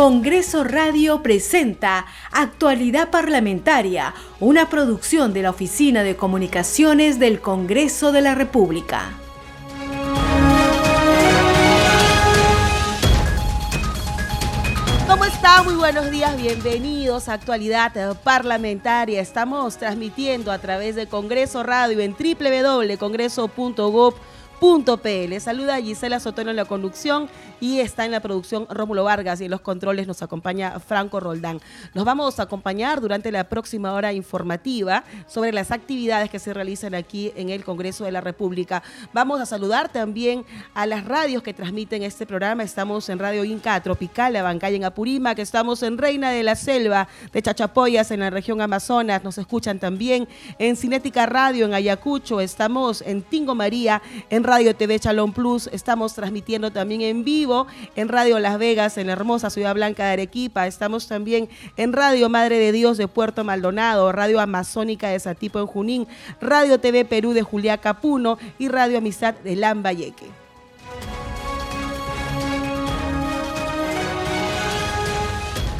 Congreso Radio presenta Actualidad Parlamentaria, una producción de la Oficina de Comunicaciones del Congreso de la República. ¿Cómo está? Muy buenos días, bienvenidos a Actualidad Parlamentaria. Estamos transmitiendo a través de Congreso Radio en www.congreso.gov .pl. Saluda a Gisela Sotelo en la conducción y está en la producción Rómulo Vargas y en los controles nos acompaña Franco Roldán. Nos vamos a acompañar durante la próxima hora informativa sobre las actividades que se realizan aquí en el Congreso de la República. Vamos a saludar también a las radios que transmiten este programa. Estamos en Radio Inca Tropical, la Bancaya en Apurímac, estamos en Reina de la Selva de Chachapoyas en la región Amazonas. Nos escuchan también en Cinética Radio en Ayacucho, estamos en Tingo María en Radio TV Chalón Plus. Estamos transmitiendo también en vivo en Radio Las Vegas, en la hermosa Ciudad Blanca de Arequipa. Estamos también en Radio Madre de Dios de Puerto Maldonado, Radio Amazónica de Satipo en Junín, Radio TV Perú de Juliaca Puno y Radio Amistad de Lambayeque.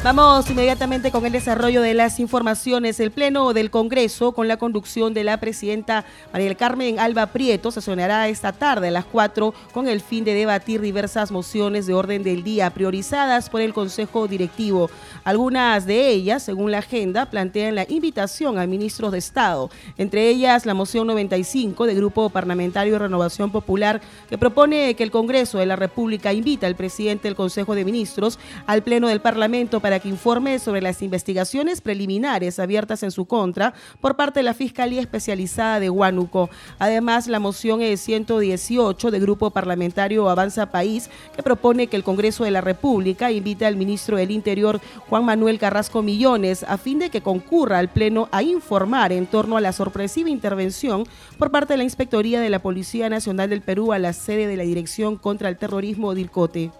Vamos inmediatamente con el desarrollo de las informaciones. El Pleno del Congreso, con la conducción de la presidenta María del Carmen Alba Prieto, sesionará esta tarde a las 4 con el fin de debatir diversas mociones de orden del día priorizadas por el Consejo Directivo. Algunas de ellas, según la agenda, plantean la invitación a ministros de Estado, entre ellas la moción 95 del Grupo Parlamentario de Renovación Popular, que propone que el Congreso de la República invita al presidente del Consejo de Ministros al Pleno del Parlamento para que informe sobre las investigaciones preliminares abiertas en su contra por parte de la Fiscalía Especializada de Huánuco. Además, la moción es 118 del Grupo Parlamentario Avanza País, que propone que el Congreso de la República invite al ministro del Interior, Juan Manuel Carrasco Millones, a fin de que concurra al Pleno a informar en torno a la sorpresiva intervención por parte de la Inspectoría de la Policía Nacional del Perú a la sede de la Dirección contra el Terrorismo DIRCOTE.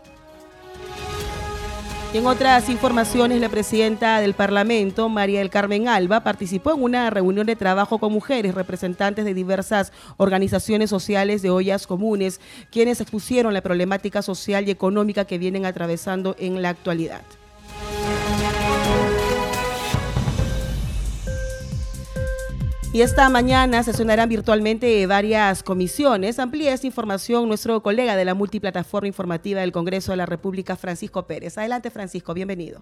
Y en otras informaciones, la presidenta del Parlamento, María del Carmen Alba, participó en una reunión de trabajo con mujeres representantes de diversas organizaciones sociales de ollas comunes, quienes expusieron la problemática social y económica que vienen atravesando en la actualidad. Y esta mañana sesionarán virtualmente varias comisiones. Amplía esta información nuestro colega de la multiplataforma informativa del Congreso de la República, Francisco Pérez. Adelante, Francisco, bienvenido.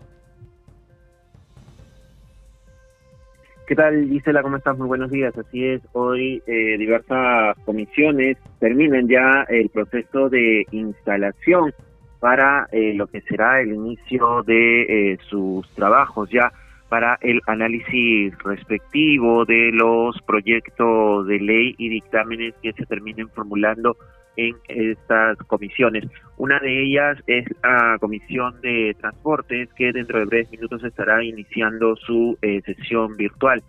¿Qué tal, Gisela? ¿Cómo estás? Muy buenos días. Así es, hoy eh, diversas comisiones terminan ya el proceso de instalación para eh, lo que será el inicio de eh, sus trabajos ya para el análisis respectivo de los proyectos de ley y dictámenes que se terminen formulando en estas comisiones. Una de ellas es la Comisión de Transportes, que dentro de breves minutos estará iniciando su eh, sesión virtual.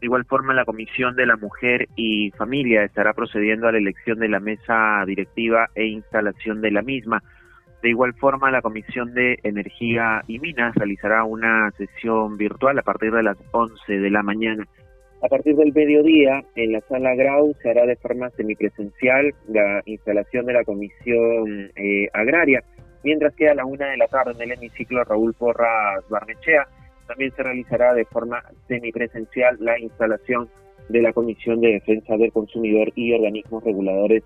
De igual forma, la Comisión de la Mujer y Familia estará procediendo a la elección de la mesa directiva e instalación de la misma. De igual forma, la Comisión de Energía y Minas realizará una sesión virtual a partir de las 11 de la mañana. A partir del mediodía, en la sala Grau se hará de forma semipresencial la instalación de la Comisión eh, Agraria, mientras que a la una de la tarde en el hemiciclo Raúl Porras Barnechea también se realizará de forma semipresencial la instalación de la Comisión de Defensa del Consumidor y organismos reguladores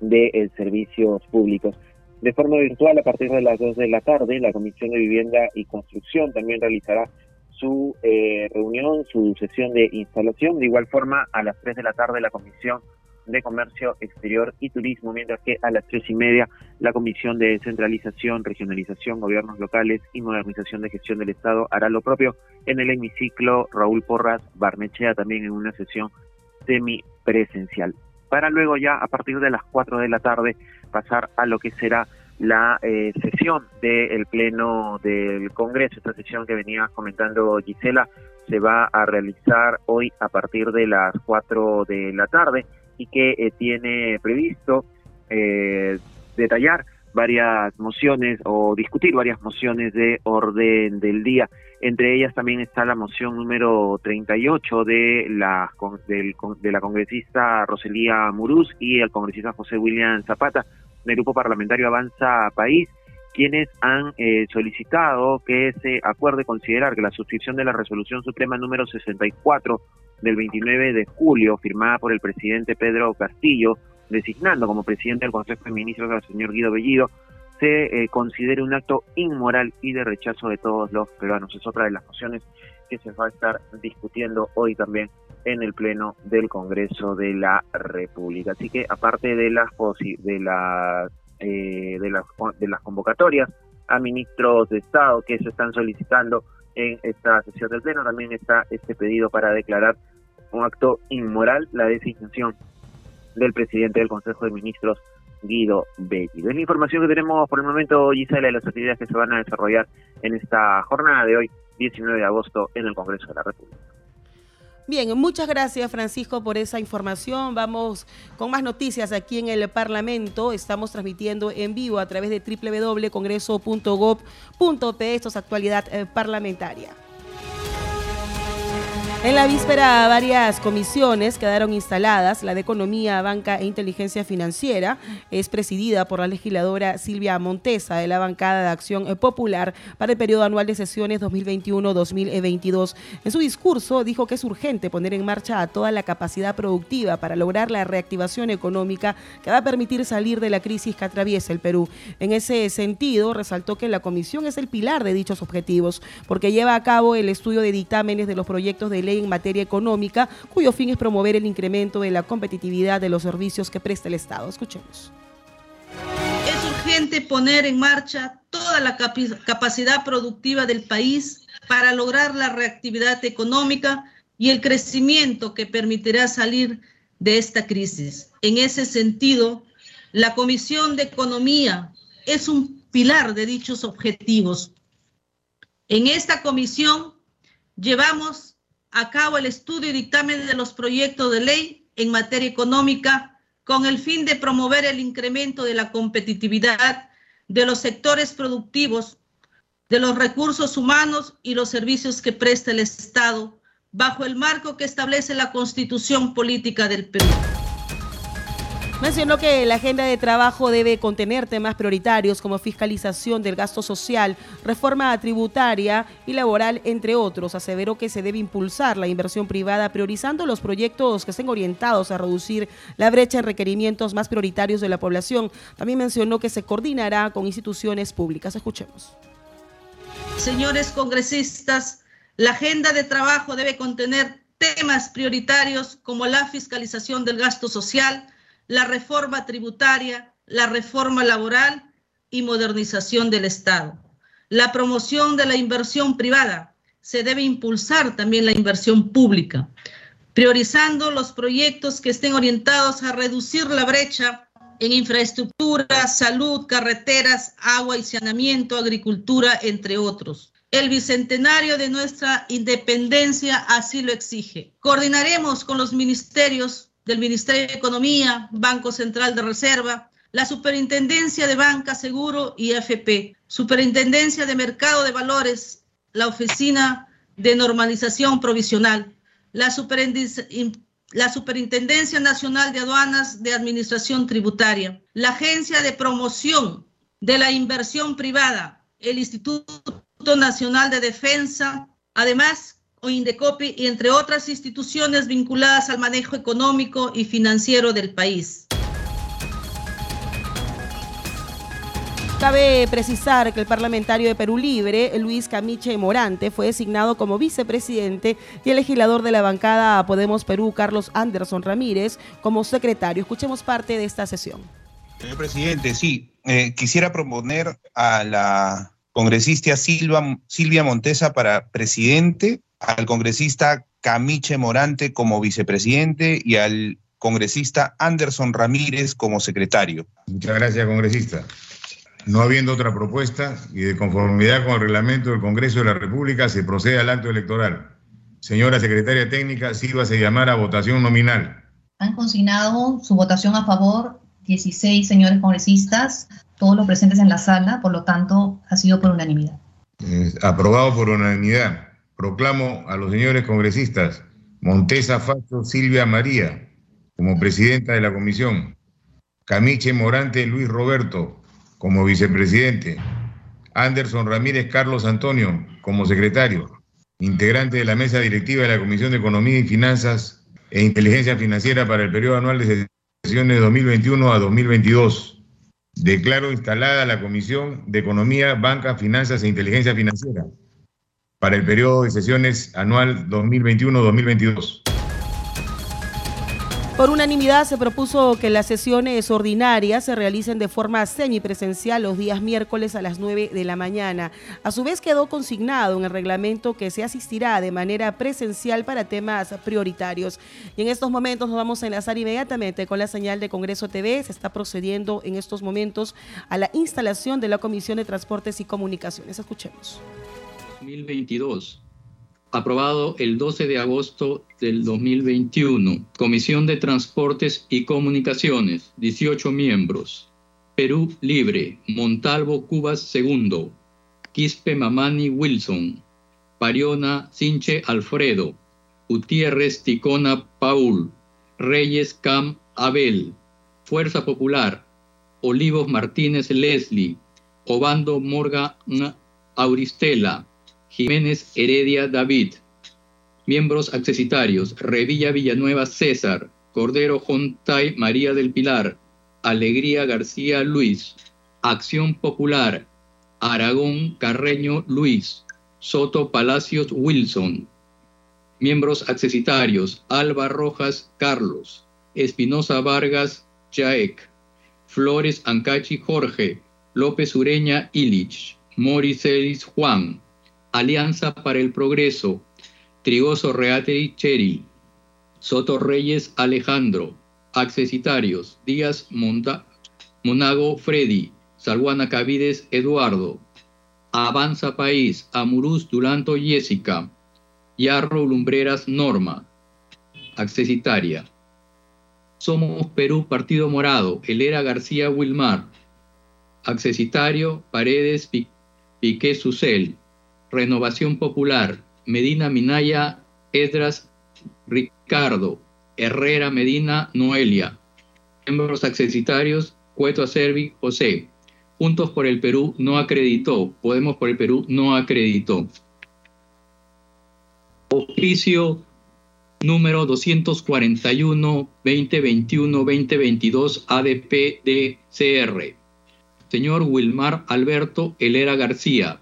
de servicios públicos. De forma virtual, a partir de las 2 de la tarde, la Comisión de Vivienda y Construcción también realizará su eh, reunión, su sesión de instalación. De igual forma, a las 3 de la tarde, la Comisión de Comercio Exterior y Turismo, mientras que a las 3 y media, la Comisión de Descentralización, Regionalización, Gobiernos Locales y Modernización de Gestión del Estado hará lo propio en el hemiciclo Raúl Porras Barnechea, también en una sesión semipresencial para luego ya a partir de las 4 de la tarde pasar a lo que será la eh, sesión del Pleno del Congreso. Esta sesión que venía comentando Gisela se va a realizar hoy a partir de las 4 de la tarde y que eh, tiene previsto eh, detallar varias mociones o discutir varias mociones de orden del día. Entre ellas también está la moción número 38 de la, de la congresista Roselía Muruz y el congresista José William Zapata del Grupo Parlamentario Avanza País, quienes han eh, solicitado que se acuerde considerar que la suscripción de la resolución suprema número 64 del 29 de julio, firmada por el presidente Pedro Castillo, designando como presidente del Consejo de Ministros al señor Guido Bellido, se eh, considere un acto inmoral y de rechazo de todos los peruanos. Es otra de las mociones que se va a estar discutiendo hoy también en el Pleno del Congreso de la República. Así que aparte de las eh, de las de las convocatorias a ministros de Estado que se están solicitando en esta sesión del Pleno, también está este pedido para declarar un acto inmoral la designación del presidente del Consejo de Ministros Guido Belli. Es la información que tenemos por el momento, Gisela, de las actividades que se van a desarrollar en esta jornada de hoy, 19 de agosto, en el Congreso de la República. Bien, muchas gracias Francisco por esa información. Vamos con más noticias aquí en el Parlamento. Estamos transmitiendo en vivo a través de www.congreso.gov.p. Esto es actualidad eh, parlamentaria. En la víspera, varias comisiones quedaron instaladas. La de Economía, Banca e Inteligencia Financiera es presidida por la legisladora Silvia Montesa de la bancada de Acción Popular para el periodo anual de sesiones 2021-2022. En su discurso dijo que es urgente poner en marcha a toda la capacidad productiva para lograr la reactivación económica que va a permitir salir de la crisis que atraviesa el Perú. En ese sentido, resaltó que la comisión es el pilar de dichos objetivos porque lleva a cabo el estudio de dictámenes de los proyectos de ley en materia económica, cuyo fin es promover el incremento de la competitividad de los servicios que presta el Estado. Escuchemos. Es urgente poner en marcha toda la capacidad productiva del país para lograr la reactividad económica y el crecimiento que permitirá salir de esta crisis. En ese sentido, la Comisión de Economía es un pilar de dichos objetivos. En esta comisión llevamos a cabo el estudio y dictamen de los proyectos de ley en materia económica con el fin de promover el incremento de la competitividad de los sectores productivos, de los recursos humanos y los servicios que presta el Estado bajo el marco que establece la Constitución Política del Perú. Mencionó que la agenda de trabajo debe contener temas prioritarios como fiscalización del gasto social, reforma tributaria y laboral, entre otros. Aseveró que se debe impulsar la inversión privada priorizando los proyectos que estén orientados a reducir la brecha en requerimientos más prioritarios de la población. También mencionó que se coordinará con instituciones públicas. Escuchemos. Señores congresistas, la agenda de trabajo debe contener temas prioritarios como la fiscalización del gasto social, la reforma tributaria, la reforma laboral y modernización del Estado. La promoción de la inversión privada. Se debe impulsar también la inversión pública, priorizando los proyectos que estén orientados a reducir la brecha en infraestructura, salud, carreteras, agua y saneamiento, agricultura, entre otros. El bicentenario de nuestra independencia así lo exige. Coordinaremos con los ministerios del Ministerio de Economía, Banco Central de Reserva, la Superintendencia de Banca, Seguro y AFP, Superintendencia de Mercado de Valores, la Oficina de Normalización Provisional, la, la Superintendencia Nacional de Aduanas de Administración Tributaria, la Agencia de Promoción de la Inversión Privada, el Instituto Nacional de Defensa, además o Indecopi y entre otras instituciones vinculadas al manejo económico y financiero del país. Cabe precisar que el parlamentario de Perú Libre, Luis Camiche Morante, fue designado como vicepresidente y el legislador de la bancada Podemos Perú, Carlos Anderson Ramírez, como secretario. Escuchemos parte de esta sesión. Señor presidente, sí, eh, quisiera proponer a la congresista Silva, Silvia Montesa para presidente al congresista Camiche Morante como vicepresidente y al congresista Anderson Ramírez como secretario. Muchas gracias, congresista. No habiendo otra propuesta y de conformidad con el reglamento del Congreso de la República, se procede al acto electoral. Señora secretaria técnica, sírvase llamar a votación nominal. Han consignado su votación a favor 16 señores congresistas, todos los presentes en la sala, por lo tanto, ha sido por unanimidad. aprobado por unanimidad proclamo a los señores congresistas Montesa Facho Silvia María como presidenta de la comisión, Camiche Morante Luis Roberto como vicepresidente, Anderson Ramírez Carlos Antonio como secretario, integrante de la mesa directiva de la Comisión de Economía y Finanzas e Inteligencia Financiera para el periodo anual de sesiones 2021 a 2022. Declaro instalada la Comisión de Economía, Banca, Finanzas e Inteligencia Financiera para el periodo de sesiones anual 2021-2022. Por unanimidad se propuso que las sesiones ordinarias se realicen de forma semipresencial los días miércoles a las 9 de la mañana. A su vez quedó consignado en el reglamento que se asistirá de manera presencial para temas prioritarios. Y en estos momentos nos vamos a enlazar inmediatamente con la señal de Congreso TV. Se está procediendo en estos momentos a la instalación de la Comisión de Transportes y Comunicaciones. Escuchemos. 2022 aprobado el 12 de agosto del 2021. Comisión de Transportes y Comunicaciones, 18 miembros. Perú Libre, Montalvo Cubas II, Quispe Mamani Wilson, Pariona Sinche Alfredo, Gutiérrez Ticona Paul, Reyes Cam Abel, Fuerza Popular, Olivos Martínez Leslie, Obando Morga Auristela, Jiménez Heredia David. Miembros accesitarios, Revilla Villanueva César, Cordero Jontay María del Pilar, Alegría García Luis, Acción Popular, Aragón Carreño Luis, Soto Palacios Wilson. Miembros accesitarios, Alba Rojas Carlos, Espinosa Vargas Jaek, Flores Ancachi Jorge, López Ureña Illich, Moricelis Juan, Alianza para el Progreso, Trigoso Reateri Cheri, Soto Reyes Alejandro, Accesitarios, Díaz Monago Freddy, Salguana Cavides Eduardo, Avanza País, Amuruz Duranto Jessica, Yarro Lumbreras Norma, Accesitaria. Somos Perú Partido Morado, Elera García Wilmar, Accesitario Paredes Piqué Susel, Renovación Popular, Medina Minaya, Edras Ricardo, Herrera Medina Noelia. Miembros accesitarios, Cueto Acervi José. Juntos por el Perú no acreditó. Podemos por el Perú no acreditó. Oficio número 241-2021-2022 ADP-DCR. Señor Wilmar Alberto Helera García,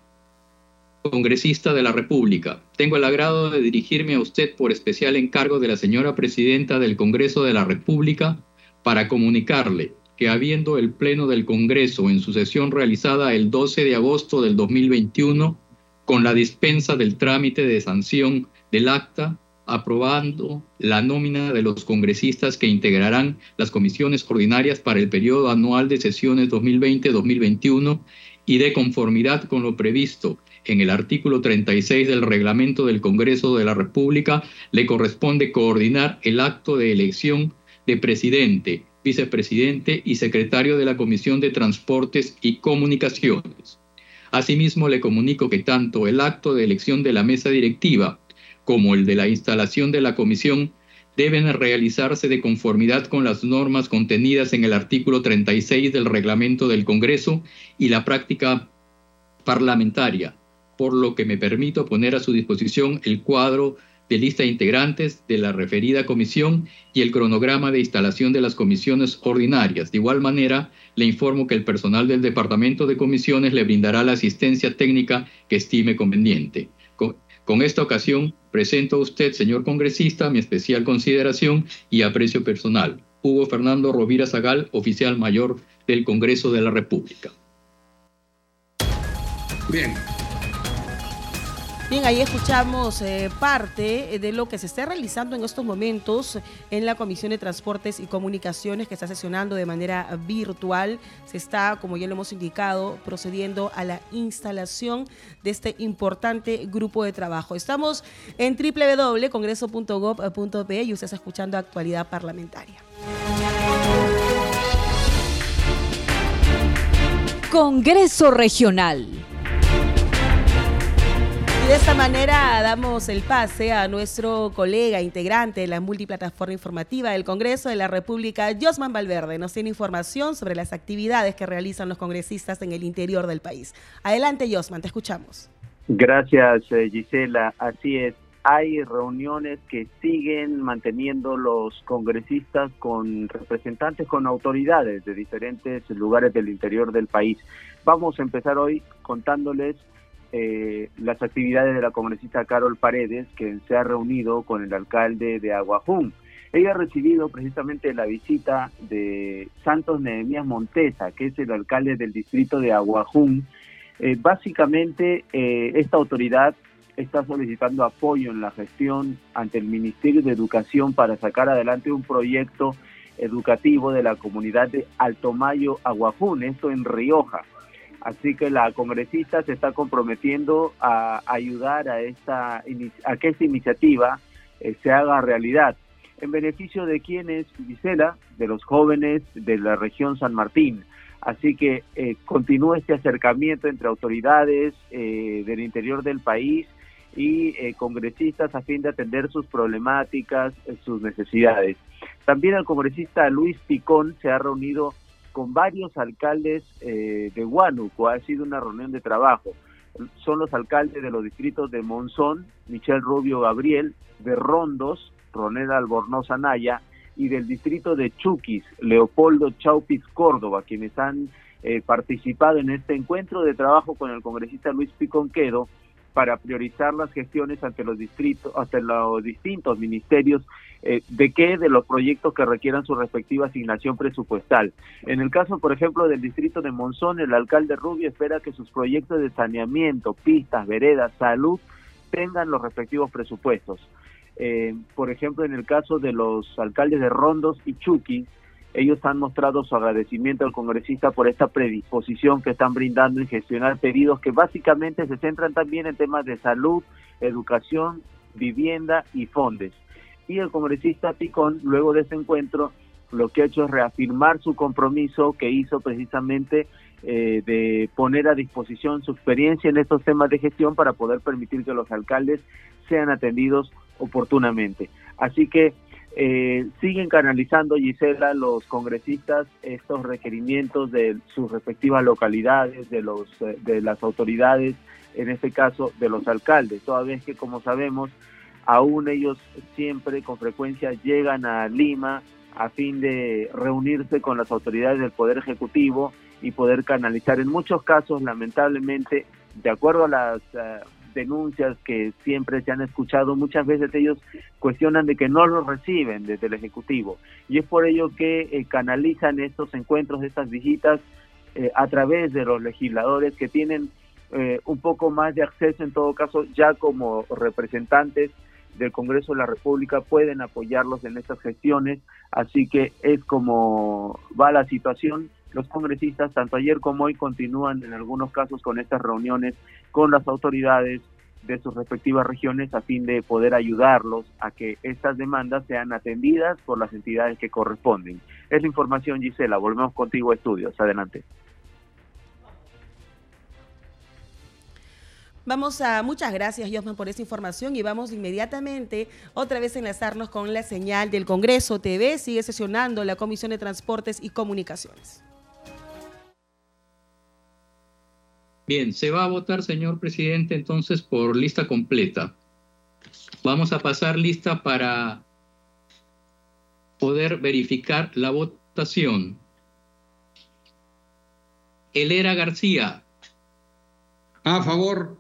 congresista de la República. Tengo el agrado de dirigirme a usted por especial encargo de la señora presidenta del Congreso de la República para comunicarle que habiendo el Pleno del Congreso en su sesión realizada el 12 de agosto del 2021, con la dispensa del trámite de sanción del acta, aprobando la nómina de los congresistas que integrarán las comisiones ordinarias para el periodo anual de sesiones 2020-2021 y de conformidad con lo previsto en el artículo 36 del reglamento del Congreso de la República, le corresponde coordinar el acto de elección de presidente, vicepresidente y secretario de la Comisión de Transportes y Comunicaciones. Asimismo, le comunico que tanto el acto de elección de la mesa directiva como el de la instalación de la comisión deben realizarse de conformidad con las normas contenidas en el artículo 36 del reglamento del Congreso y la práctica parlamentaria, por lo que me permito poner a su disposición el cuadro de lista de integrantes de la referida comisión y el cronograma de instalación de las comisiones ordinarias. De igual manera, le informo que el personal del Departamento de Comisiones le brindará la asistencia técnica que estime conveniente. Con, esta ocasión, presento a usted, señor congresista, mi especial consideración y aprecio personal. Hugo Fernando Rovira Zagal, oficial mayor del Congreso de la República. Bien, Bien, ahí escuchamos eh, parte de lo que se está realizando en estos momentos en la Comisión de Transportes y Comunicaciones que está sesionando de manera virtual. Se está, como ya lo hemos indicado, procediendo a la instalación de este importante grupo de trabajo. Estamos en www.congreso.gov.pe y usted está escuchando actualidad parlamentaria. Congreso Regional. De esta manera damos el pase a nuestro colega integrante de la multiplataforma informativa del Congreso de la República, Josman Valverde. Nos tiene información sobre las actividades que realizan los congresistas en el interior del país. Adelante, Josman, te escuchamos. Gracias, eh, Gisela. Así es. Hay reuniones que siguen manteniendo los congresistas con representantes, con autoridades de diferentes lugares del interior del país. Vamos a empezar hoy contándoles eh, las actividades de la congresista Carol Paredes, que se ha reunido con el alcalde de Aguajún. Ella ha recibido precisamente la visita de Santos Nehemías Montesa, que es el alcalde del distrito de Aguajún. Eh, básicamente, eh, esta autoridad está solicitando apoyo en la gestión ante el Ministerio de Educación para sacar adelante un proyecto educativo de la comunidad de Altomayo Aguajún, esto en Rioja. Así que la congresista se está comprometiendo a ayudar a, esta, a que esta iniciativa eh, se haga realidad en beneficio de quienes, Gisela, de los jóvenes de la región San Martín. Así que eh, continúa este acercamiento entre autoridades eh, del interior del país y eh, congresistas a fin de atender sus problemáticas, sus necesidades. También el congresista Luis Picón se ha reunido con varios alcaldes eh, de Huánuco. Ha sido una reunión de trabajo. Son los alcaldes de los distritos de Monzón, Michel Rubio Gabriel, de Rondos, Roneda Albornoz Anaya, y del distrito de Chuquis, Leopoldo Chaupis Córdoba, quienes han eh, participado en este encuentro de trabajo con el congresista Luis Piconquedo para priorizar las gestiones ante los distritos, ante los distintos ministerios eh, de qué de los proyectos que requieran su respectiva asignación presupuestal. En el caso, por ejemplo, del distrito de Monzón, el alcalde Rubio espera que sus proyectos de saneamiento, pistas, veredas, salud tengan los respectivos presupuestos. Eh, por ejemplo, en el caso de los alcaldes de Rondos y Chuquis, ellos han mostrado su agradecimiento al congresista por esta predisposición que están brindando en gestionar pedidos que básicamente se centran también en temas de salud, educación, vivienda y fondos. Y el congresista Picón, luego de este encuentro, lo que ha hecho es reafirmar su compromiso que hizo precisamente eh, de poner a disposición su experiencia en estos temas de gestión para poder permitir que los alcaldes sean atendidos oportunamente. Así que eh, siguen canalizando, Gisela, los congresistas estos requerimientos de sus respectivas localidades, de, los, eh, de las autoridades, en este caso de los alcaldes, toda vez que, como sabemos, aún ellos siempre con frecuencia llegan a Lima a fin de reunirse con las autoridades del Poder Ejecutivo y poder canalizar. En muchos casos, lamentablemente, de acuerdo a las eh, denuncias que siempre se han escuchado, muchas veces ellos cuestionan de que no lo reciben desde el Ejecutivo. Y es por ello que eh, canalizan estos encuentros, estas visitas, eh, a través de los legisladores que tienen eh, un poco más de acceso, en todo caso, ya como representantes del Congreso de la República pueden apoyarlos en estas gestiones, así que es como va la situación los congresistas, tanto ayer como hoy, continúan en algunos casos con estas reuniones con las autoridades de sus respectivas regiones a fin de poder ayudarlos a que estas demandas sean atendidas por las entidades que corresponden. Es la información, Gisela. Volvemos contigo a estudios. Adelante. Vamos a, muchas gracias, Josman, por esa información y vamos inmediatamente otra vez a enlazarnos con la señal del Congreso TV. Sigue sesionando la Comisión de Transportes y Comunicaciones. Bien, se va a votar, señor presidente, entonces por lista completa. Vamos a pasar lista para poder verificar la votación. Elera García. A favor.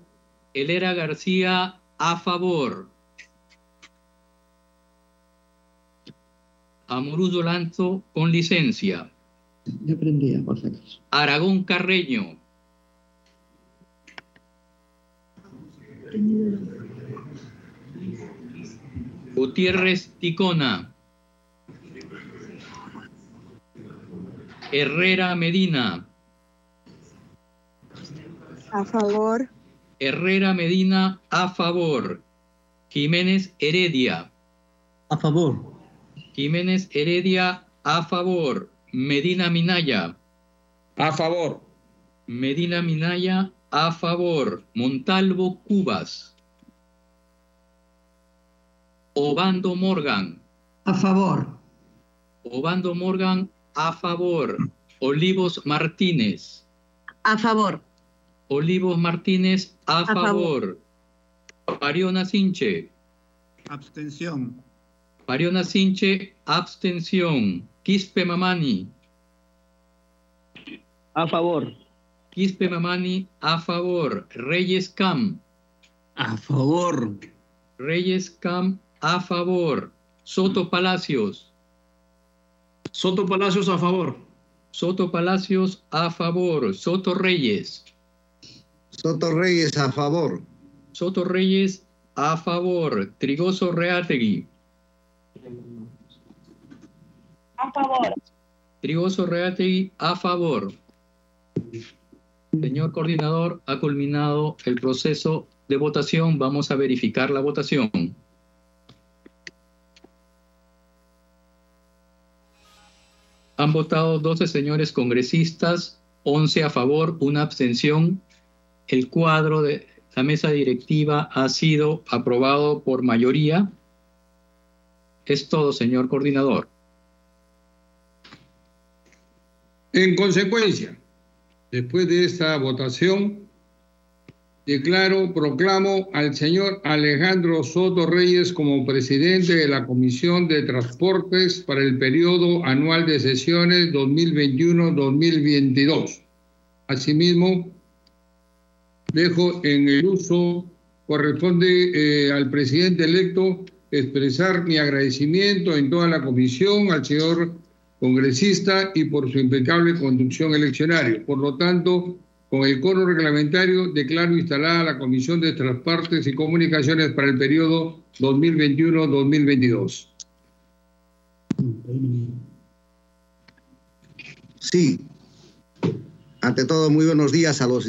Elera García, a favor. Amorullo Lanzo, con licencia. Ya prendía, por si Aragón Carreño. Gutiérrez Ticona. Herrera Medina. A favor. Herrera Medina a favor. Jiménez Heredia. A favor. Jiménez Heredia a favor. Medina Minaya. A favor. Medina Minaya a favor. Montalvo Cubas. Obando Morgan. A favor. Obando Morgan, a favor. Olivos Martínez. A favor. Olivos Martínez, a, A favor. favor. Pariona Sinche. Abstención. Pariona Sinche, abstención. Quispe Mamani. A favor. Quispe Mamani, a favor. Reyes Cam. A favor. Reyes Cam, a favor. Soto Palacios. Soto Palacios a favor. Soto Palacios, a favor. Soto Reyes. Soto Reyes a favor. Soto Reyes, a favor. Trigoso Reategui. A favor. Trigoso Reategui, a favor. Señor coordinador, ha culminado el proceso de votación. Vamos a verificar la votación. Han votado 12 señores congresistas, 11 a favor, una abstención. El cuadro de la mesa directiva ha sido aprobado por mayoría. Es todo, señor coordinador. En consecuencia, después de esta votación, declaro, proclamo al señor Alejandro Soto Reyes como presidente de la Comisión de Transportes para el periodo anual de sesiones 2021-2022. Asimismo, dejo en el uso, corresponde eh, al presidente electo expresar mi agradecimiento en toda la comisión al señor congresista y por su impecable conducción eleccionaria. Por lo tanto, con el coro reglamentario declaro instalada la Comisión de Transportes y Comunicaciones para el periodo 2021-2022. Sí. Ante todo, muy buenos días a los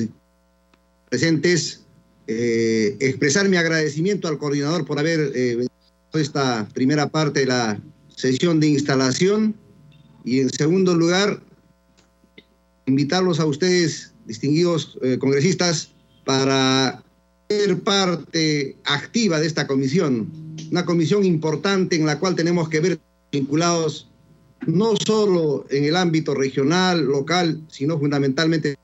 presentes. Eh, expresar mi agradecimiento al coordinador por haber eh, esta primera parte de la sesión de instalación y en segundo lugar invitarlos a ustedes distinguidos eh, congresistas para ser parte activa de esta comisión. Una comisión importante en la cual tenemos que ver vinculados no solo en el ámbito regional, local, sino fundamentalmente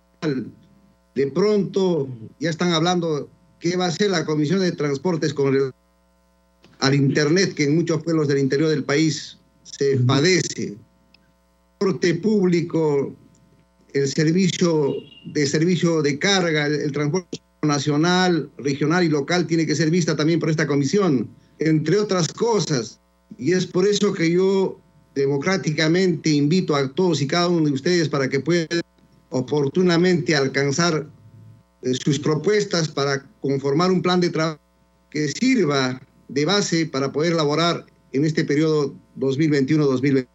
de pronto ya están hablando qué va a ser la Comisión de Transportes con el, al Internet que en muchos pueblos del interior del país se padece. Transporte público, el servicio de servicio de carga, el, el transporte nacional, regional y local tiene que ser vista también por esta comisión, entre otras cosas. Y es por eso que yo democráticamente invito a todos y cada uno de ustedes para que puedan oportunamente alcanzar eh, sus propuestas para conformar un plan de trabajo que sirva de base para poder elaborar en este periodo 2021-2022.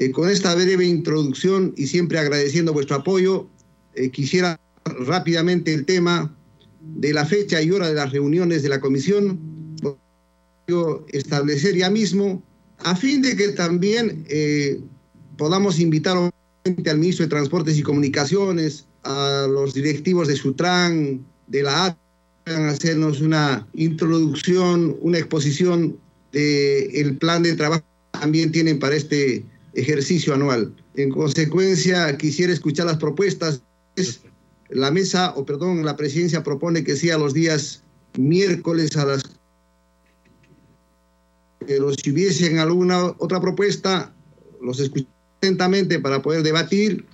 Eh, con esta breve introducción y siempre agradeciendo vuestro apoyo, eh, quisiera rápidamente el tema de la fecha y hora de las reuniones de la comisión, establecer ya mismo, a fin de que también eh, podamos invitar al ministro de Transportes y Comunicaciones, a los directivos de Sutran, de la AT, a hacernos una introducción, una exposición del plan de trabajo que también tienen para este ejercicio anual. En consecuencia, quisiera escuchar las propuestas. La mesa, o perdón, la presidencia propone que sea los días miércoles a las... Pero si hubiesen alguna otra propuesta, los escucho atentamente para poder debatir.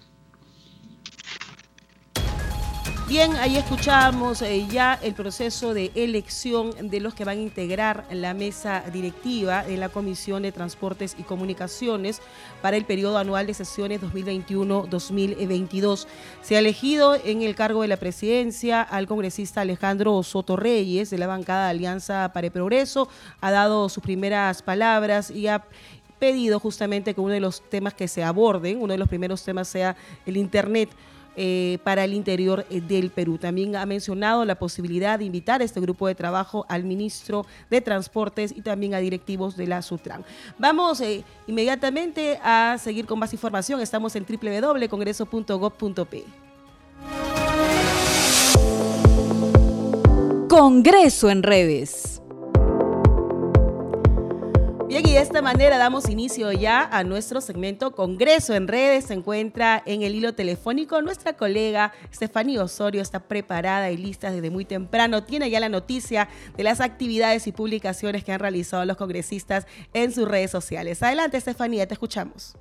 Bien, ahí escuchamos eh, ya el proceso de elección de los que van a integrar la mesa directiva de la Comisión de Transportes y Comunicaciones para el periodo anual de sesiones 2021-2022. Se ha elegido en el cargo de la presidencia al congresista Alejandro Soto Reyes de la bancada de Alianza para el Progreso. Ha dado sus primeras palabras y ha pedido justamente que uno de los temas que se aborden, uno de los primeros temas sea el Internet. Eh, para el interior eh, del Perú. También ha mencionado la posibilidad de invitar a este grupo de trabajo al ministro de Transportes y también a directivos de la Sutran. Vamos eh, inmediatamente a seguir con más información. Estamos en www.congreso.gov.p. Congreso en redes. De esta manera damos inicio ya a nuestro segmento Congreso en redes. Se encuentra en el hilo telefónico nuestra colega Estefanía Osorio, está preparada y lista desde muy temprano. Tiene ya la noticia de las actividades y publicaciones que han realizado los congresistas en sus redes sociales. Adelante, Estefanía, te escuchamos.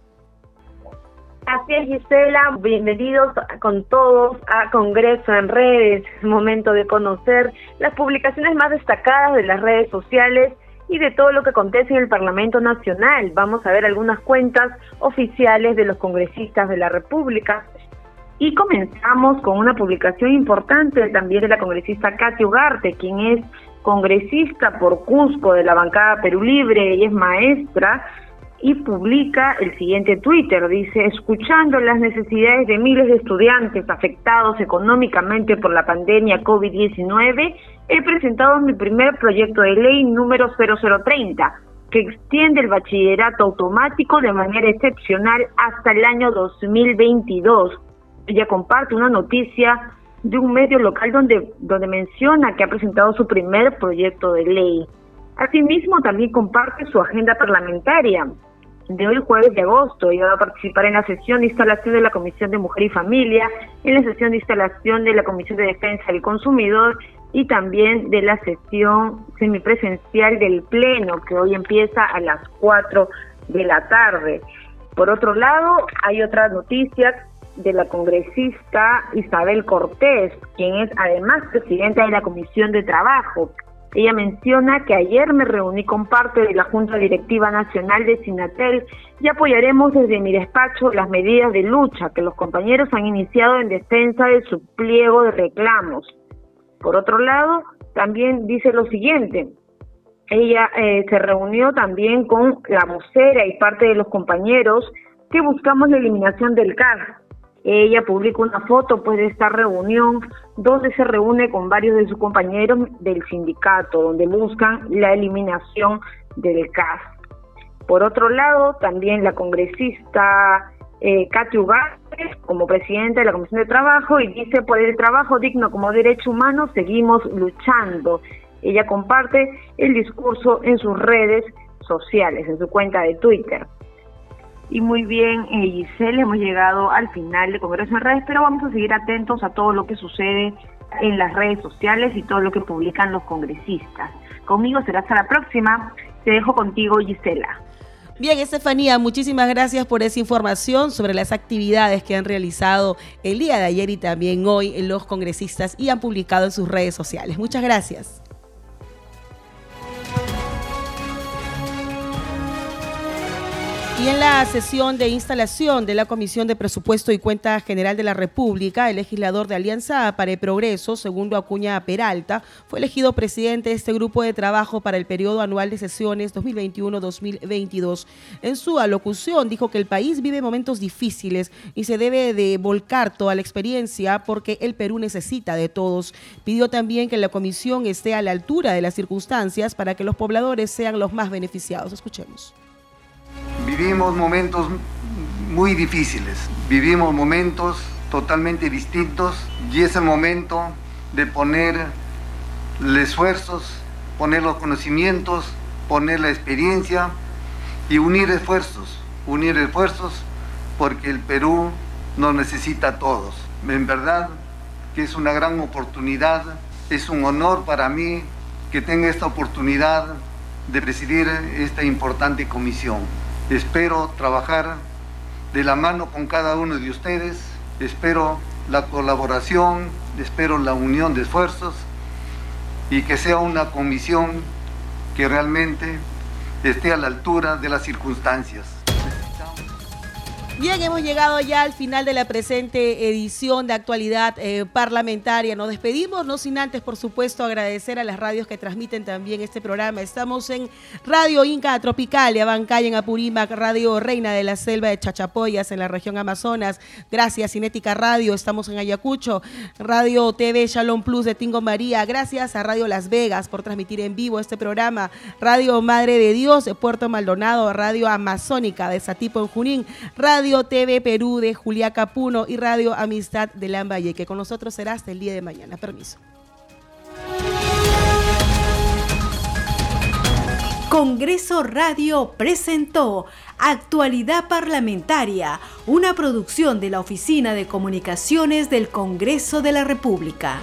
Así es, Gisela. Bienvenidos con todos a Congreso en Redes. Es momento de conocer las publicaciones más destacadas de las redes sociales y de todo lo que acontece en el Parlamento Nacional. Vamos a ver algunas cuentas oficiales de los congresistas de la República. Y comenzamos con una publicación importante también de la congresista Katy Ugarte, quien es congresista por Cusco de la bancada Perú Libre y es maestra y publica el siguiente Twitter. Dice, escuchando las necesidades de miles de estudiantes afectados económicamente por la pandemia COVID-19, he presentado mi primer proyecto de ley número 0030, que extiende el bachillerato automático de manera excepcional hasta el año 2022. Ella comparte una noticia de un medio local donde, donde menciona que ha presentado su primer proyecto de ley. Asimismo, también comparte su agenda parlamentaria, de hoy jueves de agosto. y va a participar en la sesión de instalación de la Comisión de Mujer y Familia, en la sesión de instalación de la Comisión de Defensa del Consumidor y también de la sesión semipresencial del Pleno, que hoy empieza a las 4 de la tarde. Por otro lado, hay otra noticia de la congresista Isabel Cortés, quien es además presidenta de la Comisión de Trabajo. Ella menciona que ayer me reuní con parte de la Junta Directiva Nacional de Sinatel y apoyaremos desde mi despacho las medidas de lucha que los compañeros han iniciado en defensa de su pliego de reclamos. Por otro lado, también dice lo siguiente, ella eh, se reunió también con la vocera y parte de los compañeros que buscamos la eliminación del CAR, ella publica una foto pues de esta reunión donde se reúne con varios de sus compañeros del sindicato, donde buscan la eliminación del CAS. Por otro lado, también la congresista eh, Katy Ugarte, como presidenta de la Comisión de Trabajo, y dice, por el trabajo digno como derecho humano seguimos luchando. Ella comparte el discurso en sus redes sociales, en su cuenta de Twitter. Y muy bien, eh, Giselle, hemos llegado al final de Congreso en Redes, pero vamos a seguir atentos a todo lo que sucede en las redes sociales y todo lo que publican los congresistas. Conmigo será hasta la próxima. Te dejo contigo, Gisela. Bien, Estefanía, muchísimas gracias por esa información sobre las actividades que han realizado el día de ayer y también hoy los congresistas y han publicado en sus redes sociales. Muchas gracias. Y en la sesión de instalación de la Comisión de Presupuesto y Cuenta General de la República, el legislador de Alianza para el Progreso, segundo Acuña Peralta, fue elegido presidente de este grupo de trabajo para el periodo anual de sesiones 2021-2022. En su alocución dijo que el país vive momentos difíciles y se debe de volcar toda la experiencia porque el Perú necesita de todos. Pidió también que la comisión esté a la altura de las circunstancias para que los pobladores sean los más beneficiados. Escuchemos. Vivimos momentos muy difíciles, vivimos momentos totalmente distintos y es el momento de poner los esfuerzos, poner los conocimientos, poner la experiencia y unir esfuerzos, unir esfuerzos porque el Perú nos necesita a todos. En verdad que es una gran oportunidad, es un honor para mí que tenga esta oportunidad de presidir esta importante comisión. Espero trabajar de la mano con cada uno de ustedes, espero la colaboración, espero la unión de esfuerzos y que sea una comisión que realmente esté a la altura de las circunstancias. Bien, hemos llegado ya al final de la presente edición de actualidad eh, parlamentaria. Nos despedimos, no sin antes, por supuesto, agradecer a las radios que transmiten también este programa. Estamos en Radio Inca Tropical, Abancay en Apurímac, Radio Reina de la Selva de Chachapoyas en la región Amazonas. Gracias, Cinética Radio. Estamos en Ayacucho, Radio TV Shalom Plus de Tingo María. Gracias a Radio Las Vegas por transmitir en vivo este programa. Radio Madre de Dios de Puerto Maldonado, Radio Amazónica de Satipo en Junín, Radio Radio TV Perú de Juliaca Puno y Radio Amistad de Lambaye, que con nosotros será hasta el día de mañana. Permiso. Congreso Radio presentó Actualidad Parlamentaria, una producción de la Oficina de Comunicaciones del Congreso de la República.